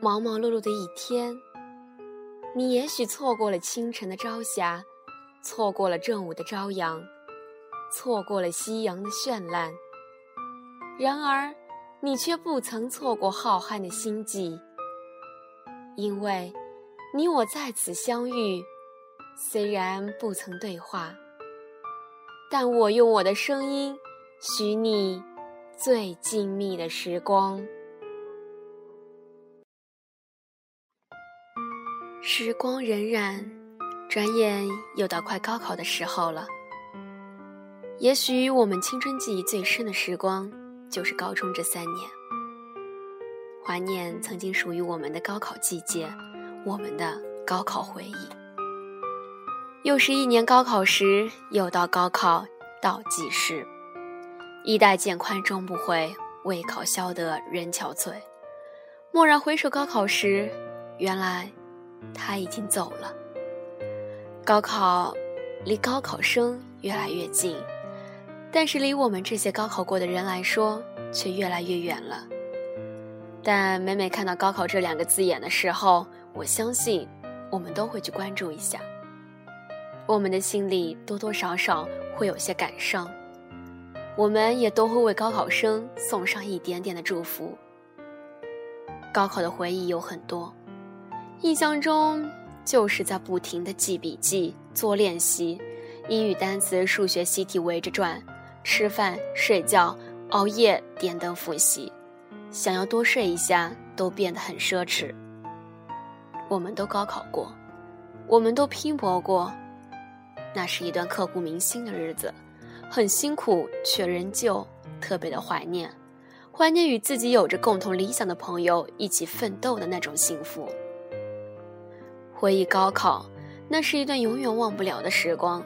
忙忙碌碌的一天，你也许错过了清晨的朝霞，错过了正午的朝阳，错过了夕阳的绚烂。然而，你却不曾错过浩瀚的星际，因为，你我在此相遇，虽然不曾对话，但我用我的声音，许你最静谧的时光。时光荏苒，转眼又到快高考的时候了。也许我们青春记忆最深的时光，就是高中这三年。怀念曾经属于我们的高考季节，我们的高考回忆。又是一年高考时，又到高考倒计时。衣带渐宽终不悔，为考消得人憔悴。蓦然回首高考时，原来。他已经走了。高考离高考生越来越近，但是离我们这些高考过的人来说，却越来越远了。但每每看到高考这两个字眼的时候，我相信我们都会去关注一下。我们的心里多多少少会有些感伤，我们也都会为高考生送上一点点的祝福。高考的回忆有很多。印象中，就是在不停的记笔记、做练习，英语单词、数学习题围着转，吃饭、睡觉、熬夜点灯复习，想要多睡一下都变得很奢侈。我们都高考过，我们都拼搏过，那是一段刻骨铭心的日子，很辛苦，却仍旧特别的怀念，怀念与自己有着共同理想的朋友一起奋斗的那种幸福。回忆高考，那是一段永远忘不了的时光。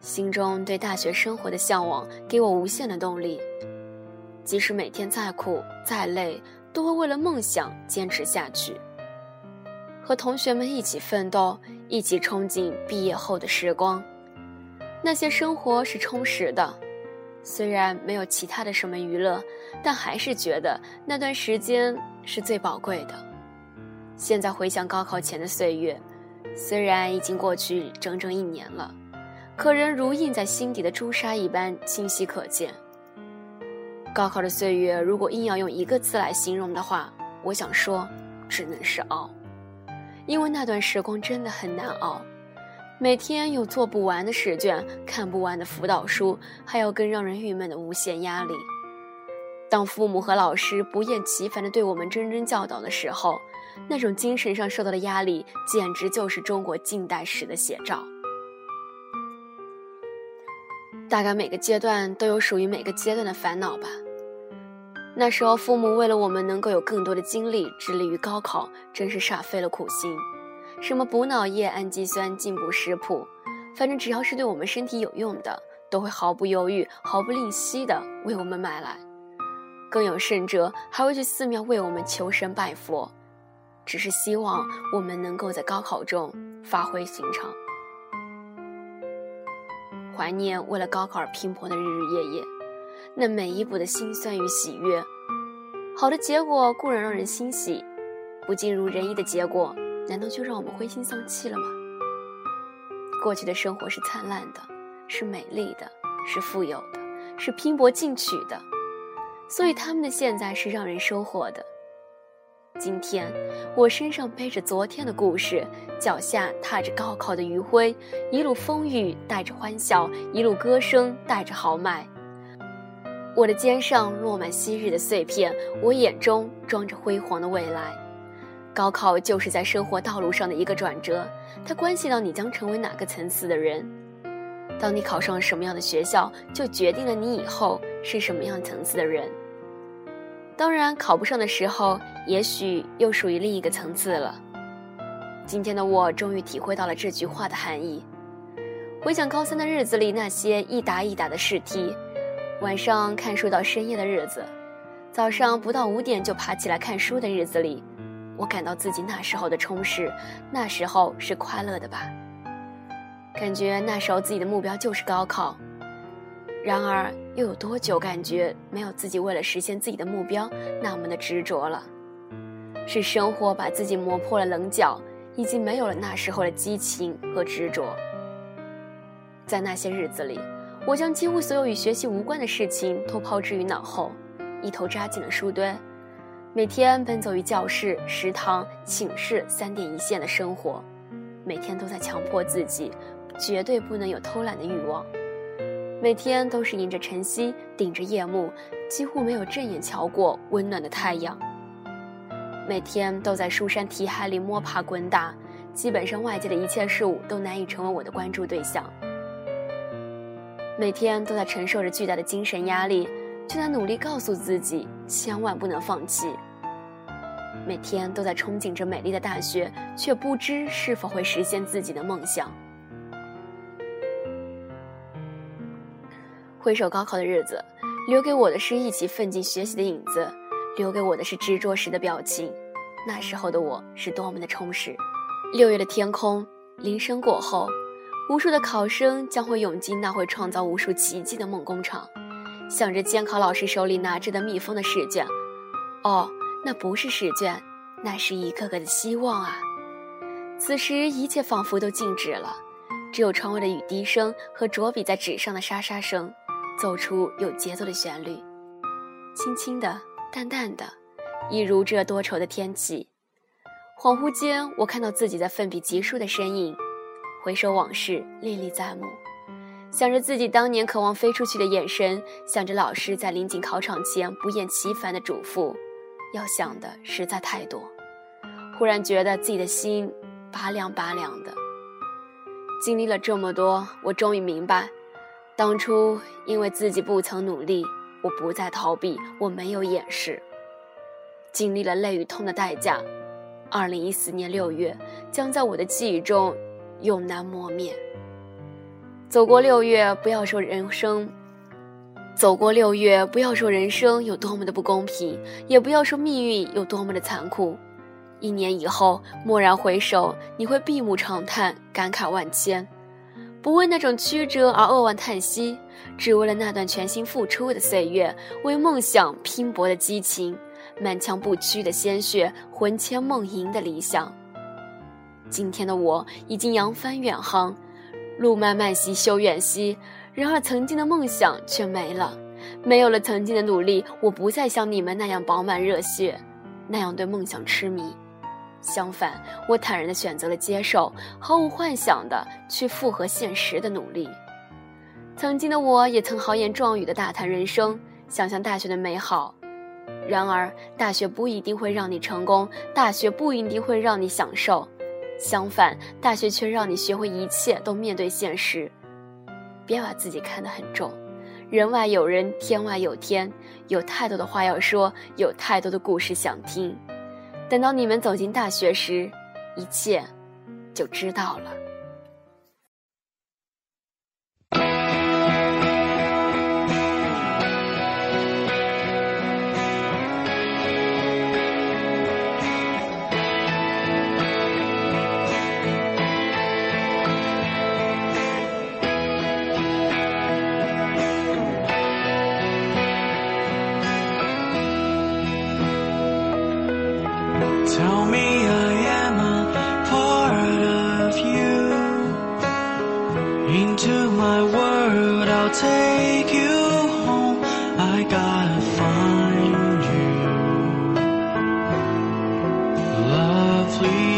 心中对大学生活的向往，给我无限的动力。即使每天再苦再累，都会为了梦想坚持下去。和同学们一起奋斗，一起憧憬毕业后的时光。那些生活是充实的，虽然没有其他的什么娱乐，但还是觉得那段时间是最宝贵的。现在回想高考前的岁月，虽然已经过去整整一年了，可仍如印在心底的朱砂一般清晰可见。高考的岁月，如果硬要用一个字来形容的话，我想说，只能是熬。因为那段时光真的很难熬，每天有做不完的试卷，看不完的辅导书，还有更让人郁闷的无限压力。当父母和老师不厌其烦地对我们谆谆教导的时候，那种精神上受到的压力，简直就是中国近代史的写照。大概每个阶段都有属于每个阶段的烦恼吧。那时候，父母为了我们能够有更多的精力致力于高考，真是煞费了苦心。什么补脑液、氨基酸、进补食谱，反正只要是对我们身体有用的，都会毫不犹豫、毫不吝惜地为我们买来。更有甚者，还会去寺庙为我们求神拜佛，只是希望我们能够在高考中发挥寻常。怀念为了高考而拼搏的日日夜夜，那每一步的辛酸与喜悦。好的结果固然让人欣喜，不尽如人意的结果，难道就让我们灰心丧气了吗？过去的生活是灿烂的，是美丽的，是富有的，是拼搏进取的。所以他们的现在是让人收获的。今天，我身上背着昨天的故事，脚下踏着高考的余晖，一路风雨带着欢笑，一路歌声带着豪迈。我的肩上落满昔日的碎片，我眼中装着辉煌的未来。高考就是在生活道路上的一个转折，它关系到你将成为哪个层次的人。当你考上什么样的学校，就决定了你以后是什么样层次的人。当然，考不上的时候，也许又属于另一个层次了。今天的我终于体会到了这句话的含义。回想高三的日子里那些一沓一沓的试题，晚上看书到深夜的日子，早上不到五点就爬起来看书的日子里，我感到自己那时候的充实，那时候是快乐的吧？感觉那时候自己的目标就是高考。然而，又有多久感觉没有自己为了实现自己的目标那么的执着了？是生活把自己磨破了棱角，已经没有了那时候的激情和执着。在那些日子里，我将几乎所有与学习无关的事情都抛之于脑后，一头扎进了书堆，每天奔走于教室、食堂、寝室三点一线的生活，每天都在强迫自己，绝对不能有偷懒的欲望。每天都是迎着晨曦，顶着夜幕，几乎没有正眼瞧过温暖的太阳。每天都在书山题海里摸爬滚打，基本上外界的一切事物都难以成为我的关注对象。每天都在承受着巨大的精神压力，却在努力告诉自己千万不能放弃。每天都在憧憬着美丽的大学，却不知是否会实现自己的梦想。回首高考的日子，留给我的是一起奋进学习的影子，留给我的是执着时的表情。那时候的我是多么的充实。六月的天空，铃声过后，无数的考生将会涌进那会创造无数奇迹的梦工厂，想着监考老师手里拿着的密封的试卷。哦，那不是试卷，那是一个个的希望啊！此时一切仿佛都静止了，只有窗外的雨滴声和着笔在纸上的沙沙声。奏出有节奏的旋律，轻轻的，淡淡的，一如这多愁的天气。恍惚间，我看到自己在奋笔疾书的身影，回首往事历历在目，想着自己当年渴望飞出去的眼神，想着老师在临近考场前不厌其烦的嘱咐，要想的实在太多。忽然觉得自己的心拔凉拔凉的。经历了这么多，我终于明白。当初因为自己不曾努力，我不再逃避，我没有掩饰，经历了泪与痛的代价。二零一四年六月，将在我的记忆中永难磨灭。走过六月，不要说人生；走过六月，不要说人生有多么的不公平，也不要说命运有多么的残酷。一年以后，蓦然回首，你会闭目长叹，感慨万千。不为那种曲折而扼腕叹息，只为了那段全心付出的岁月，为梦想拼搏的激情，满腔不屈的鲜血，魂牵梦萦的理想。今天的我已经扬帆远航，路漫漫兮修远兮，然而曾经的梦想却没了，没有了曾经的努力，我不再像你们那样饱满热血，那样对梦想痴迷。相反，我坦然地选择了接受，毫无幻想的去符合现实的努力。曾经的我也曾豪言壮语的大谈人生，想象大学的美好。然而，大学不一定会让你成功，大学不一定会让你享受。相反，大学却让你学会一切都面对现实。别把自己看得很重，人外有人，天外有天，有太多的话要说，有太多的故事想听。等到你们走进大学时，一切就知道了。to my world, I'll take you home. I gotta find you. Lovely.